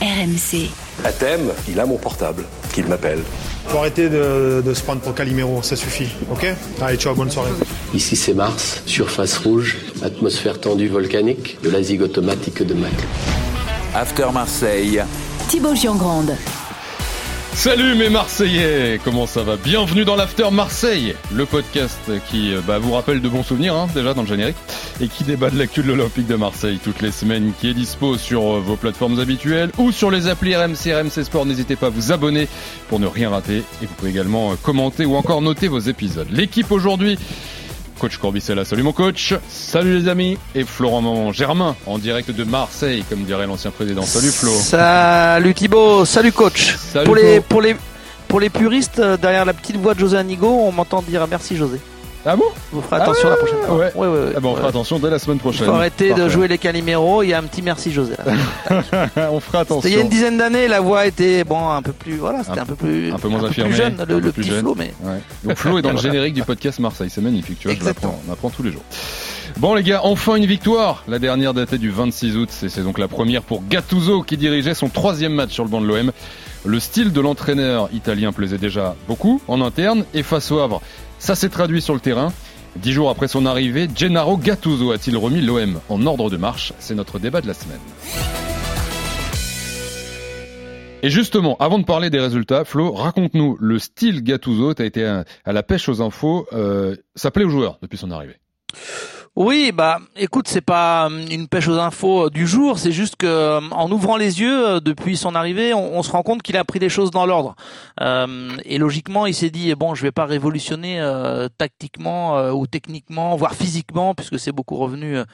RMC. À thème, il a mon portable, qu'il m'appelle. Faut arrêter de, de se prendre pour Calimero, ça suffit, ok? Allez, ciao, bonne soirée. Ici c'est Mars, surface rouge, atmosphère tendue volcanique, de la zig automatique de Mac. After Marseille. Thibaut Giangrande. Salut mes Marseillais, comment ça va? Bienvenue dans l'After Marseille, le podcast qui bah, vous rappelle de bons souvenirs hein, déjà dans le générique et qui débat de l'actu de l'Olympique de Marseille toutes les semaines, qui est dispo sur vos plateformes habituelles ou sur les applis RMC, RMC Sport. N'hésitez pas à vous abonner pour ne rien rater et vous pouvez également commenter ou encore noter vos épisodes. L'équipe aujourd'hui Coach Corbicella, salut mon coach, salut les amis, et Florent Germain en direct de Marseille, comme dirait l'ancien président. Salut Flo. Salut Thibaut, salut coach. Salut pour, Flo. les, pour, les, pour les puristes, euh, derrière la petite voix de José Anigo, on m'entend dire merci José. Ah bon Vous ferez attention la prochaine fois. Ouais. Ouais, ouais, ouais. Ah bon, on fera attention dès la semaine prochaine. Faut arrêter de jouer les Calimero, il y a un petit merci José. on fera attention. Il y a une dizaine d'années, la voix était bon un peu plus voilà, c'était un, peu plus un peu moins plus affirmé, jeune, un le, le plus petit jeune. Flo, mais. Donc Flo est dans le générique du podcast Marseille, c'est magnifique, tu vois, je Exactement. l'apprends, on apprend tous les jours. Bon les gars, enfin une victoire. La dernière datait du 26 août, c'est donc la première pour Gattuso qui dirigeait son troisième match sur le banc de l'OM. Le style de l'entraîneur italien plaisait déjà beaucoup en interne et face au Havre, ça s'est traduit sur le terrain. Dix jours après son arrivée, Gennaro Gattuso a-t-il remis l'OM en ordre de marche? C'est notre débat de la semaine. Et justement, avant de parler des résultats, Flo, raconte-nous le style Gattuso. T'as été à, la pêche aux infos. Euh, ça plaît aux joueurs depuis son arrivée. Oui, bah écoute, c'est pas hum, une pêche aux infos euh, du jour, c'est juste que hum, en ouvrant les yeux euh, depuis son arrivée, on, se rend compte qu'il a pris les choses dans l'ordre. Euh, et logiquement, il s'est dit eh bon, je vais pas révolutionner euh, tactiquement euh, ou techniquement, voire physiquement, puisque c'est beaucoup revenu euh,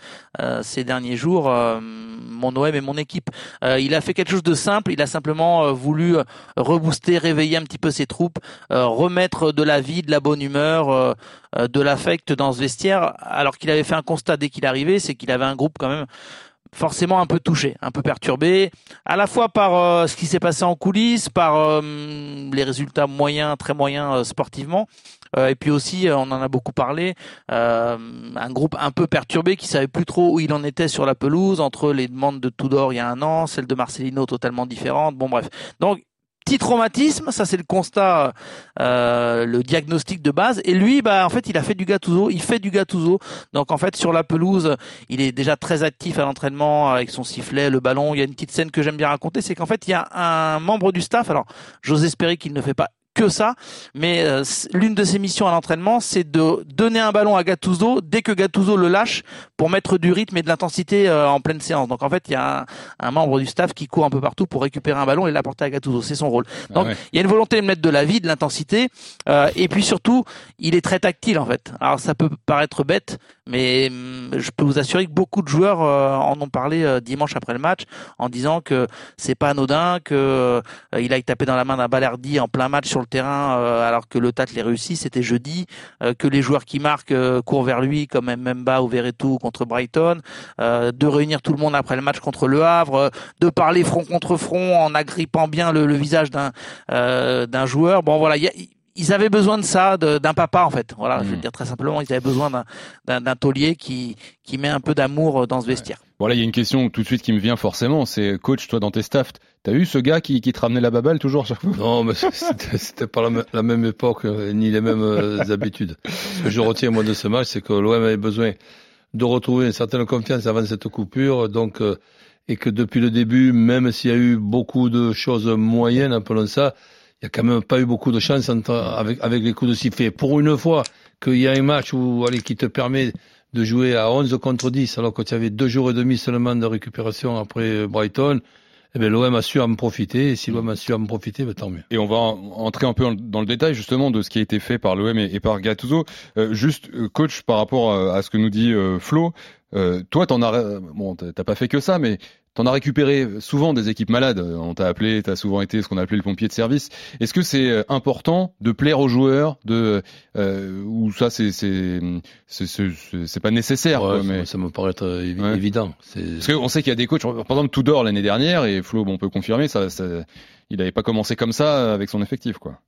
euh, ces derniers jours. euh, mon OM et mon équipe. Euh, il a fait quelque chose de simple. Il a simplement euh, voulu euh, rebooster, réveiller un petit peu ses troupes, euh, remettre de la vie, de la bonne humeur. euh, euh, de l'affect dans ce vestiaire, alors qu'il avait fait un constat dès qu'il arrivait, c'est qu'il avait un groupe quand même forcément un peu touché, un peu perturbé, à la fois par euh, ce qui s'est passé en coulisses, par euh, les résultats moyens, très moyens euh, sportivement, et puis aussi, on en a beaucoup parlé, un groupe un peu perturbé qui savait plus trop où il en était sur la pelouse, entre les demandes de Tudor il y a un an, celles de Marcelino totalement différentes, bon bref. Donc, petit traumatisme, ça c'est le constat, euh, le diagnostic de base. Et lui, bah en fait, il a fait du Gattuso, il fait du Gattuso. Donc en fait, sur la pelouse, il est déjà très actif à l'entraînement avec son sifflet, le ballon. Il y a une petite scène que j'aime bien raconter, c'est qu'en fait, il y a un membre du staff. Alors, j'ose espérer qu'il ne fait pas que ça, mais euh, l'une de ses missions à l'entraînement, c'est de donner un ballon à Gattuso dès que Gattuso le lâche pour mettre du rythme et de l'intensité euh, en pleine séance. Donc en fait, il y a un, un membre du staff qui court un peu partout pour récupérer un ballon et l'apporter à Gattuso. C'est son rôle. Donc Ah ouais. il y a une volonté de mettre de la vie, de l'intensité, euh, et puis surtout, il est très tactile en fait. Alors ça peut paraître bête, mais hum, je peux vous assurer que beaucoup de joueurs euh, en ont parlé euh, dimanche après le match en disant que c'est pas anodin, que euh, il aille taper dans la main d'un Balerdi en plein match sur le terrain euh, alors que le Tat les réussi, c'était jeudi, euh, que les joueurs qui marquent euh, courent vers lui comme Mbemba ou Verretou contre Brighton, de réunir tout le monde après le match contre Le Havre, de parler front contre front en agrippant bien le, le visage d'un d'un joueur. Bon voilà, il y a- ils avaient besoin de ça, d'un papa en fait. Voilà, je vais Mhm. le dire très simplement, ils avaient besoin d'un taulier qui qui met un peu d'amour dans ce vestiaire. Voilà, il y a une question tout de suite qui me vient forcément. C'est coach, toi dans tes staffs, t'as eu ce gars qui, qui te ramenait la baballe toujours à chaque fois? Non, mais c'était pas la, me- la même époque euh, ni les mêmes euh, habitudes. Ce que je retiens moi de ce match, c'est que l'OM avait besoin de retrouver une certaine confiance avant cette coupure, donc euh, et que depuis le début, même s'il y a eu beaucoup de choses moyennes, appelons ça, il y a quand même pas eu beaucoup de chance entre, avec avec les coups de sifflet. Pour une fois qu'il y a un match où allez qui te permet de jouer à 11 contre 10, alors que tu avais deux jours et demi seulement de récupération après Brighton, eh bien l'OM a su en profiter. Et si l'OM a su en profiter, ben, tant mieux. Et on va en- entrer un peu dans le détail justement de ce qui a été fait par l'OM et, par Gattuso. Euh, juste, euh, coach, par rapport à, ce que nous dit euh, Flo, euh, toi, t'en as, euh, bon, t'as pas fait que ça, mais t'en as récupéré souvent des équipes malades. Euh, On t'a appelé, t'as souvent été ce qu'on appelait le pompier de service. Est-ce que c'est euh, important de plaire aux joueurs, de euh, ou ça c'est c'est pas nécessaire, Ouais, quoi, ça, mais ça me paraît être Ouais. évident. Parce qu'on sait qu'il y a des coachs, par exemple Tudor l'année dernière et Flo, bon, on peut confirmer, ça, ça il n'avait pas commencé comme ça avec son effectif, quoi.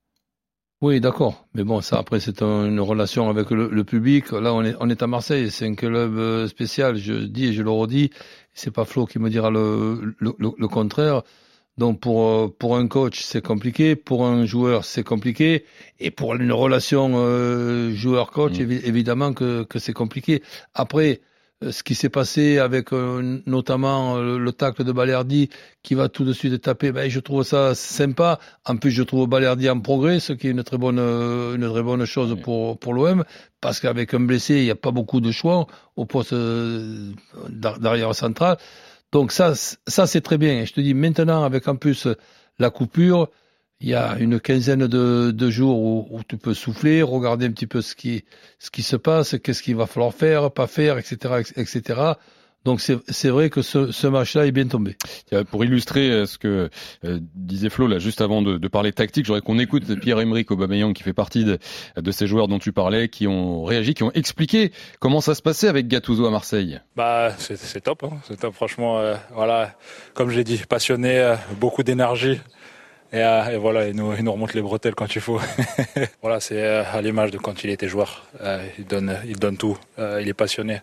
Oui, d'accord. Mais bon, ça, après, c'est un- une relation avec le, le public. Là, on est, on est à Marseille. C'est un club euh, spécial. Je dis et je le redis. C'est pas Flo qui me dira le, le, contraire. Donc pour euh, pour un coach c'est compliqué, pour un joueur c'est compliqué, et pour une relation euh, joueur-coach Mm. évi- évidemment que que c'est compliqué. Après ce qui s'est passé avec euh, notamment euh, le tacle de Balerdi qui va tout de suite taper, ben je trouve ça sympa. En plus je trouve Balerdi en progrès, ce qui est une très bonne euh, une très bonne chose pour pour l'OM parce qu'avec un blessé il n'y a pas beaucoup de choix au poste euh, d'ar- d'arrière central. Donc ça, ça c'est très bien. Et je te dis maintenant avec en plus la coupure, il y a une quinzaine de, de jours où, où tu peux souffler, regarder un petit peu ce qui ce qui se passe, qu'est-ce qu'il va falloir faire, pas faire, etc., etc. Donc c'est vrai que ce, ce match-là est bien tombé. Pour illustrer euh, ce que euh, disait Flo là juste avant de, de parler tactique, j'aurais qu'on écoute Pierre-Emerick Aubameyang qui fait partie de, de ces joueurs dont tu parlais, qui ont réagi, qui ont expliqué comment ça se passait avec Gattuso à Marseille. Bah, c'est top, hein. c'est top. Franchement, euh, voilà, comme je l'ai dit, passionné, euh, beaucoup d'énergie. Et, euh, et voilà, il nous, il nous remonte les bretelles quand il faut. voilà, c'est euh, à l'image de quand il était joueur. Euh, il donne, il donne tout. Euh, il est passionné.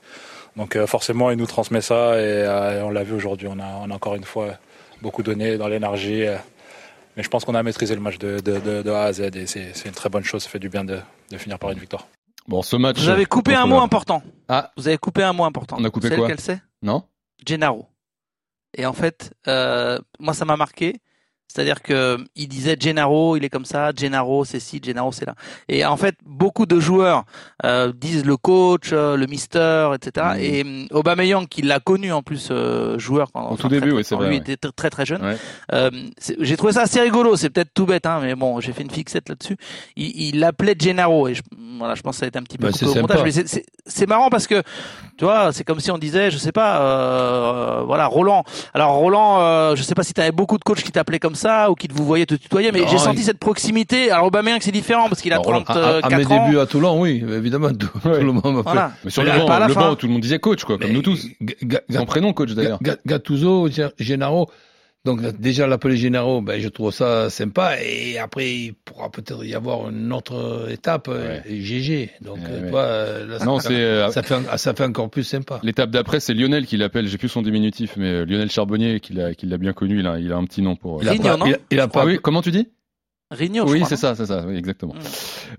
Donc euh, forcément, il nous transmet ça et euh, on l'a vu aujourd'hui. On a, on a encore une fois beaucoup donné dans l'énergie. euh, mais je pense qu'on a maîtrisé le match de, de, de, de A à Z et c'est c'est une très bonne chose. Ça fait du bien de, de finir par une victoire. Bon, ce match. Vous avez coupé un mot important. Ah. Vous avez coupé un mot important. On a coupé C'est quoi lequel c'est? Non Gennaro. Et en fait, euh, moi ça m'a marqué. C'est-à-dire que il disait Gennaro, il est comme ça, Gennaro c'est ci, Gennaro c'est là. Et en fait, beaucoup de joueurs euh, disent le coach, euh, le mister, etc. Et hum, Aubameyang, qui l'a connu en plus euh, joueur quand Au enfin, tout début, très- oui, c'est vrai, Lui ouais. était très très, jeune. Ouais. Euh, j'ai trouvé ça assez rigolo. C'est peut-être tout bête, hein, mais bon, j'ai fait une fixette là-dessus. Il l'appelait Gennaro et je, voilà, je pense que ça a été un petit peu Bah, coupé au montage, mais c'est marrant parce que tu vois, c'est comme si on disait, je sais pas, euh, voilà, Roland. Alors Roland, euh, je sais pas si tu avais beaucoup de coachs qui t'appelaient comme ça ou qui te vous voyaient te tutoyer, mais j'ai senti il- cette proximité. Alors Aubameyang c'est différent parce qu'il a Roland, À, à- à 34 mes ans. débuts à Toulon, oui, évidemment, tout, tout le monde m'a fait. Voilà. Mais sur le banc, le tout le monde disait coach, quoi, comme nous tous. Son prénom, coach d'ailleurs. Ga- Gattuso, Ge- Gennaro. Donc déjà l'appeler Gennaro, ben je trouve ça sympa. Et après il pourra peut-être y avoir une autre étape, GG. Donc Ouais, euh, ouais. toi, euh, là, ça, Non, fait, c'est euh, ça fait un- ça fait encore plus sympa. l'étape d'après, c'est Lionel qui l'appelle. J'ai plus son diminutif, mais Lionel Charbonnier qui l'a bien connu. Il a, il a un petit nom pour. Il a pas, non il a, il a pas Ah oui, comment tu dis? Rigno, Oui, c'est ça, c'est ça, oui, exactement. Mm.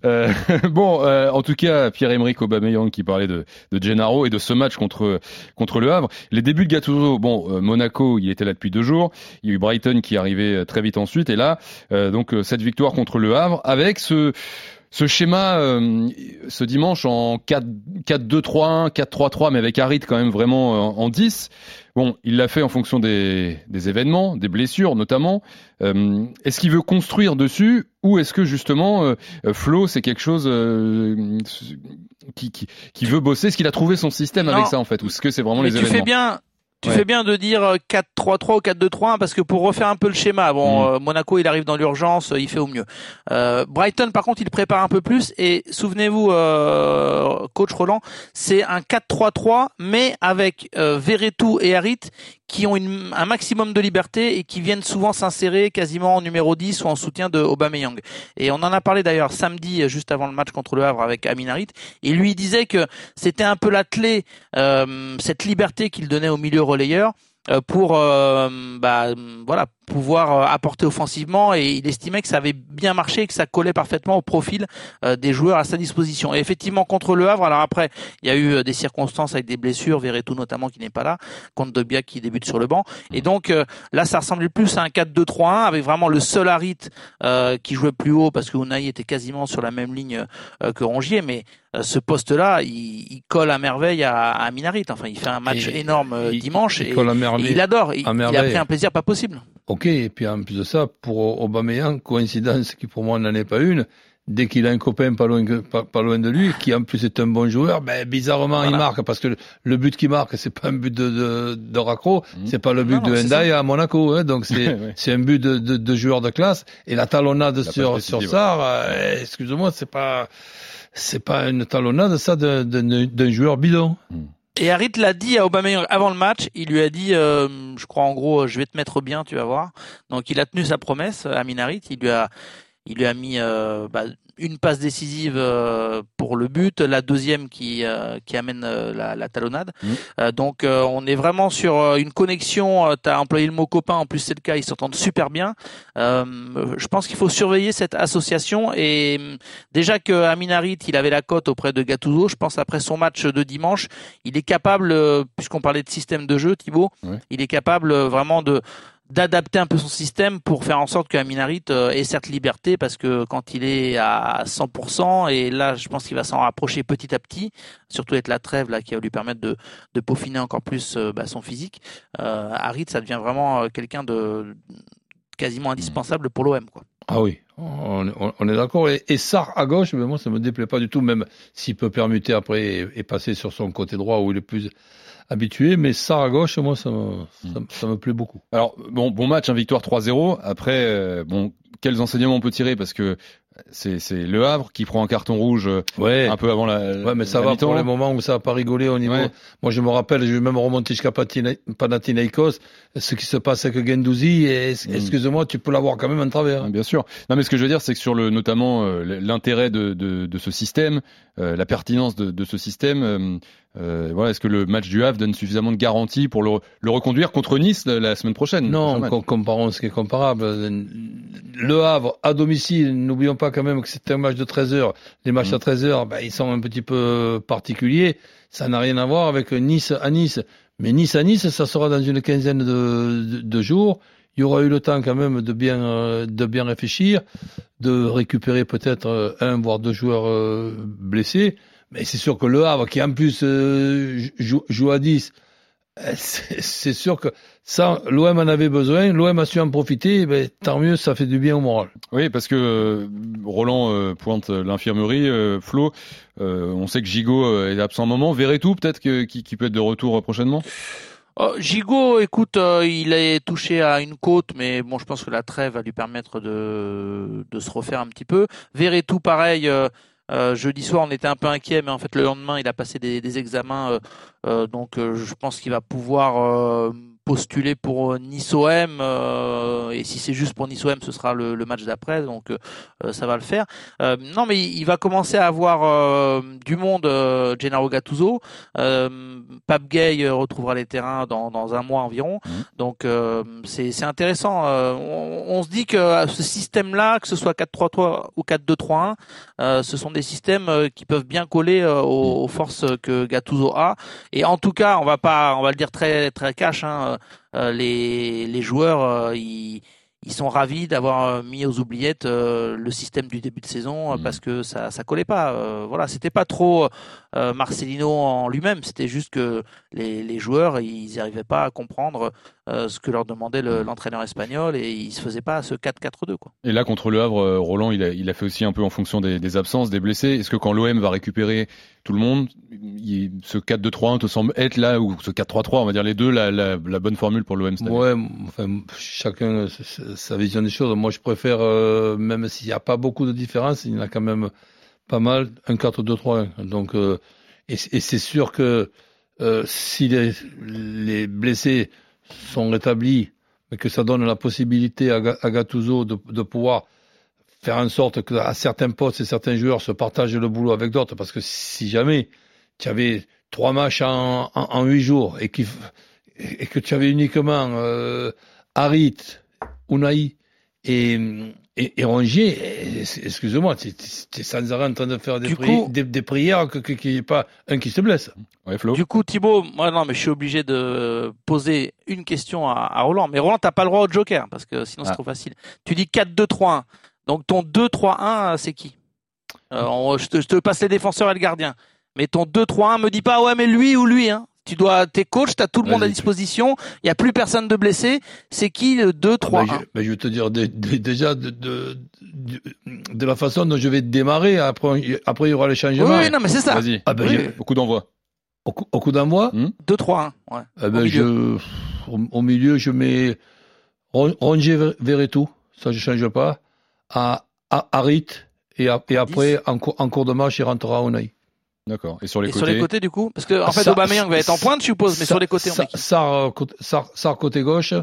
Euh, bon, euh, en tout cas, Pierre-Emerick Aubameyang qui parlait de, de Gennaro et de ce match contre contre le Havre. Les débuts de Gattuso, bon, euh, Monaco, il était là depuis deux jours. Il y a eu Brighton qui arrivait euh, très vite ensuite, et là, euh, donc cette victoire contre le Havre avec ce ce schéma euh, ce dimanche en 4 4-2-3-1, 4-3-3, mais avec Harit quand même vraiment euh, en 10. Bon, il l'a fait en fonction des, des événements, des blessures notamment. Euh, est-ce qu'il veut construire dessus ou est-ce que justement euh, Flo c'est quelque chose qui, qui, qui veut bosser? Est-ce qu'il a trouvé son système Non. avec ça en fait? Ou est-ce que c'est vraiment Mais les tu événements? fais bien. Tu Ouais. fais bien de dire euh, 4-3-3 ou 4-2-3 parce que pour refaire un peu le schéma, bon, Mm. euh, Monaco il arrive dans l'urgence, euh, il fait au mieux. Euh, Brighton par contre il prépare un peu plus et souvenez-vous, euh, coach Roland, c'est un 4-3-3 mais avec euh, Verretou et Harit qui ont une, un maximum de liberté et qui viennent souvent s'insérer quasiment en numéro 10 ou en soutien de Aubameyang. Et on en a parlé d'ailleurs samedi euh, juste avant le match contre le Havre avec Amin Harit et lui disait que c'était un peu la clé euh, cette liberté qu'il donnait au milieu relayeur euh, pour euh, bah, voilà pouvoir euh, apporter offensivement et il estimait que ça avait bien marché et que ça collait parfaitement au profil euh, des joueurs à sa disposition. Et effectivement contre le Havre, alors après il y a eu euh, des circonstances avec des blessures, Verretou notamment qui n'est pas là, contre Dogbia qui débute sur le banc et donc là ça ressemblait plus à un 4-2-3-1 avec vraiment le seul Harit euh, qui jouait plus haut parce que Unai était quasiment sur la même ligne euh, que Rongier mais euh, ce poste-là, il, il colle à merveille à, à Minarit. Enfin, il fait un match Et- énorme il- dimanche il et, et il adore. Il, a pris un plaisir pas possible. Ok, et puis en plus de ça, pour Aubameyang, coïncidence qui pour moi n'en est pas une, dès qu'il a un copain pas loin, pas, pas loin de lui, qui en plus est un bon joueur, ben bizarrement il marque, parce que le, le but qu'il marque, c'est pas un but de, de, de raccro, Mhm. c'est pas le but Non, de Ndai à Monaco, hein, donc c'est un but de, de, de joueur de classe, et la talonnade La sur, sur Sarr, euh, excuse-moi, c'est pas c'est pas une talonnade ça d'un joueur bidon. Et Harit l'a dit à Aubameyang avant le match. Il lui a dit, euh, je crois en gros, je vais te mettre bien, tu vas voir. Donc il a tenu sa promesse à Minarit. Il lui a Il lui a mis euh, bah, une passe décisive euh, pour le but, la deuxième qui euh, qui amène euh, la, la, talonnade. Mmh. Euh, donc euh, on est vraiment sur une connexion. tu as employé le mot copain, en plus c'est le cas, ils s'entendent super bien. Euh, je pense qu'il faut surveiller cette association et hum, déjà que Aminarit il avait la cote auprès de Gattuso, je pense après son match de dimanche, il est capable, puisqu'on parlait de système de jeu, Thibaut, il est capable vraiment de d'adapter un peu son système pour faire en sorte que Aminarit euh, ait cette liberté parce que quand il est à 100% et là je pense qu'il va s'en rapprocher petit à petit surtout avec la trêve là qui va lui permettre de, de peaufiner encore plus euh, bah, son physique euh, Harit ça devient vraiment euh, quelqu'un de quasiment indispensable pour l'OM quoi. Ah oui, on, on- est d'accord. Et, et à gauche, mais moi, ça me déplaît pas du tout, même s'il peut permuter après et, passer sur son côté droit où il est plus habitué. Mais Sarr à gauche, moi, ça me, ça, ça me plaît beaucoup. Alors bon, bon match, un victoire 3-0. Après, euh, bon, quels enseignements on peut tirer? Parce que c'est c'est Le Havre qui prend un carton rouge euh, Ouais. un peu avant la. Ouais, mais ça va pour les moments où ça va pas rigoler au niveau. Ouais. Moi, je me rappelle, je vais même remonter jusqu'à Panathinaikos, ce qui se passe avec Gendouzi. Et, Mm. excuse-moi, tu peux l'avoir quand même en travers. Bien sûr. Non, mais ce que je veux dire, c'est que sur le notamment euh, l'intérêt de, de, de ce système, euh, la pertinence de, de ce système, euh, voilà, est-ce que le match du Havre donne suffisamment de garanties pour le, le reconduire contre Nice la, la semaine prochaine? Non, comparons ce qui est comparable. Le Havre, à domicile, n'oublions pas quand même que c'est un match de 13 heures. Les matchs Mm. à 13 heures, ben, ils sont un petit peu particuliers. Ça n'a rien à voir avec Nice à Nice. Mais Nice à Nice, ça sera dans une quinzaine de, de, de jours. Il y aura eu le temps quand même de bien, euh, de bien réfléchir, de récupérer peut-être euh, un voire deux joueurs euh, blessés. Mais c'est sûr que le Havre, qui en plus euh, joue, joue à 10, euh, c'est c'est sûr que ça, l'OM en avait besoin, l'OM a su en profiter, ben, tant mieux, ça fait du bien au moral. Oui, parce que euh, Roland euh, pointe l'infirmerie, euh, Flo, euh, on sait que Gigot euh, est absent un moment. Verretou, peut-être qui, qui peut être de retour euh, prochainement? Oh, Gigot, écoute, euh, il est touché à une côte, mais bon, je pense que la trêve va lui permettre de, de se refaire un petit peu. Verretou, pareil. euh, euh, jeudi soir, on était un peu inquiet, mais en fait, le lendemain, il a passé des, examens, euh, euh, donc je pense qu'il va pouvoir postuler pour Nice OM. euh, et si c'est juste pour Nice OM, ce sera le, le match d'après, donc euh, euh, ça va le faire. Euh, non, mais il il va commencer à avoir euh, du monde, euh, Gennaro Gattuso. Euh, Pape Gay euh, retrouvera les terrains dans, dans un mois environ. Mhm. Donc euh, c'est c'est intéressant. Euh, on, on se dit que euh, ce système-là, que ce soit 4-3-3 ou 4-2-3-1, euh, ce sont des systèmes euh, qui peuvent bien coller euh, aux, aux forces que Gattuso a. Et en tout cas, on va pas, on va le dire très très cash. Hein, euh, les les joueurs, euh, ils ils sont ravis d'avoir euh, mis aux oubliettes euh, le système du début de saison euh, Mhm. parce que ça ça collait pas. Euh, voilà, c'était pas trop euh, Marcelino en lui-même, c'était juste que les, les joueurs ils n'y arrivaient pas à comprendre euh, ce que leur demandait le- l'entraîneur espagnol et ils se faisaient pas ce 4-4-2 quoi. Et là, contre le Havre, euh, Roland, il a, il a fait aussi un peu en fonction des, des absences, des blessés. Est-ce que quand l'OM va récupérer tout le monde, il- ce 4-2-3-1 te semble être là, ou ce 4-3-3, on va dire les deux, la, la, la bonne formule pour l'OM Ouais, enfin, chacun sa- vision des choses. Moi, je préfère, euh, même s'il n'y a pas beaucoup de différence, il y en a quand même pas mal, un 4-2-3-1. Donc, euh, et, c- et c'est sûr que euh, si les, les blessés sont rétablis, mais que ça donne la possibilité à, à Gattuso de, pouvoir faire en sorte que à certains postes et certains joueurs se partagent le boulot avec d'autres, parce que si jamais tu avais trois matchs en, huit jours et que tu avais uniquement euh, Harit, Unai et, et, et Rongier, eh, excuse-moi, tu es sans arrêt en train de faire des, pri- coup- des, des prières que- que- qu'il n'y ait pas un qui se blesse. Ouais, Flo Du coup Thibaut, moi non mais je suis obligé de poser une question à, à Roland. Mais Roland t'as pas le droit au joker parce que sinon c'est Ah. trop facile. Tu dis 4-2-3-1. Donc ton 2-3-1 c'est qui? Euh, on- je, te, je te passe les défenseurs et le gardien. Mais ton 2-3-1 me dis pas ouais mais lui ou lui hein. Tu dois, t'es coach, t'as tout le monde à disposition. Il y a plus personne de blessé. C'est qui le 2-3-1 Ben, je, ben, je vais te dire dé- dé- déjà de, de, de, de la façon dont je vais démarrer, après, après il y aura les Oui, changements. oui, non mais c'est ça. Vas-y, Ah ben, Oui. je- beaucoup d'envoi. au, coup- au coup d'envoi, 2-3-1. Ouais. eh ben, Au milieu. je, au, au milieu, je mets Ron- Rongier Ver- Verretou, ça je change pas, à, à Harit, et, a- et après, en, cours- en cours de match, il rentrera Unai. D'accord. Et sur les Et côtés sur les côtés du coup, parce que en fait Ça- Aubameyang va être en pointe, je suppose, mais sur les côtés on Sa- met qui? Sarr, euh, côté- Sarr côté gauche,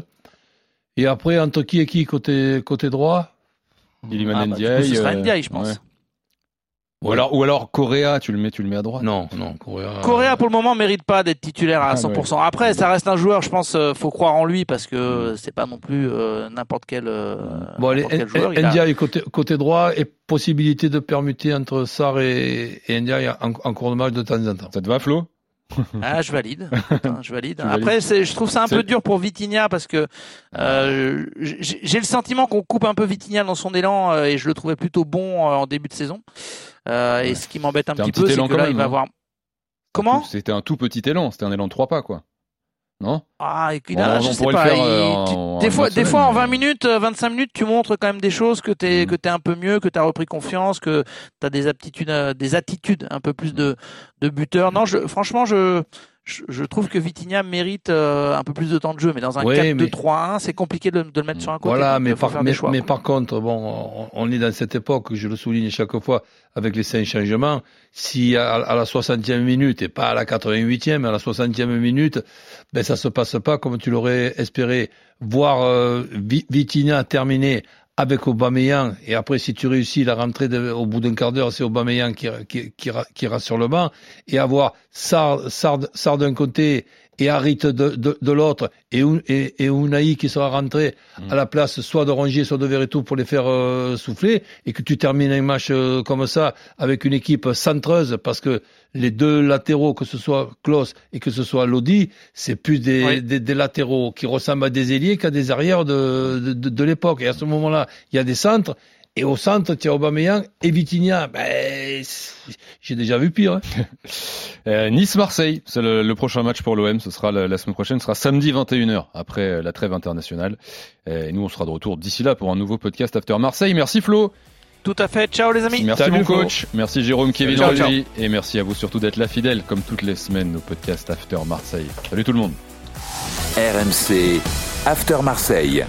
et après, entre qui et qui côté, côté droit? Iliman Ah, bah, Ndiaye, ce sera euh, Ndiaye, je pense. ouais. Ou alors, ou alors Correa, tu le mets, tu le mets à droite. Non, non, Correa. Correa pour le moment mérite pas d'être titulaire à Ah, 100%. Après, ça reste un joueur, je pense, euh, faut croire en lui parce que c'est pas non plus euh, n'importe quel, euh, Bon, allez, n'importe quel joueur. Il a- Ndiaye côté, côté droit et possibilité de permuter entre Sarr et, et Ndiaye en, en cours de match de temps en temps. Ça te va, Flo? Ah, je valide. Je valide. Après, c'est, je trouve ça un peu dur pour Vitinha parce que euh, j'ai le sentiment qu'on coupe un peu Vitinha dans son élan euh, et je le trouvais plutôt bon euh, en début de saison. Euh, Et ce qui m'embête un petit peu, c'est que là, même, il va avoir. Comment C'était un tout petit élan, c'était un élan de trois pas, quoi. Non Ah, Bon, a, on je sais pas. faire, euh, il- tu- en- des fois, des fois, en mais- 20 minutes, euh, 25 minutes, tu montres quand même des choses que t'es, Mm. que t'es un peu mieux, que t'as repris confiance, que t'as des aptitudes, euh, des attitudes un peu plus de, de buteur. Non, je, franchement, je, je, je trouve que Vitinha mérite euh, un peu plus de temps de jeu, mais dans un Oui, 4-2-3-1, c'est compliqué de, de le mettre sur un côté. Voilà, mais euh, par, mais, des choix. mais par contre, bon, on, on est dans cette époque, je le souligne chaque fois, avec les cinq changements. Si à, à la 60e minute, et pas à la 88e, mais à la 60e minute, ben ça se passe pas comme tu l'aurais espéré. Voir euh, Vi- Vitinha terminer avec Aubameyang, et après, si tu réussis la rentrée au bout d'un quart d'heure, c'est Aubameyang qui, qui, qui, qui ira sur le banc, et avoir Sard, Sard, Sard d'un côté et Harit de, de, de l'autre, et, et, et Unai qui sera rentré à la place soit de Rongier, soit de Verretou pour les faire euh, souffler, et que tu termines un match euh, comme ça avec une équipe centreuse, parce que les deux latéraux, que ce soit Klaus et que ce soit Lodi, c'est plus des, Oui. des, des latéraux qui ressemblent à des ailiers qu'à des arrières de, de, de, de l'époque. Et à ce moment-là, il y a des centres, et au centre, tu as Aubameyang et Vitinha. Ben, j'ai déjà vu pire. hein. Euh, Nice-Marseille, c'est le, le prochain match pour l'OM. Ce sera la, la semaine prochaine, ce sera samedi 21h après euh, la trêve internationale. Et nous, on sera de retour d'ici là pour un nouveau podcast After Marseille. Merci Flo. Tout à fait. Ciao, les amis. Merci Salut, mon Flo. coach. Merci Jérôme, Kevin, Ciao, Roger. Et merci à vous surtout d'être là fidèle comme toutes les semaines au podcast After Marseille. Salut tout le monde. RMC After Marseille.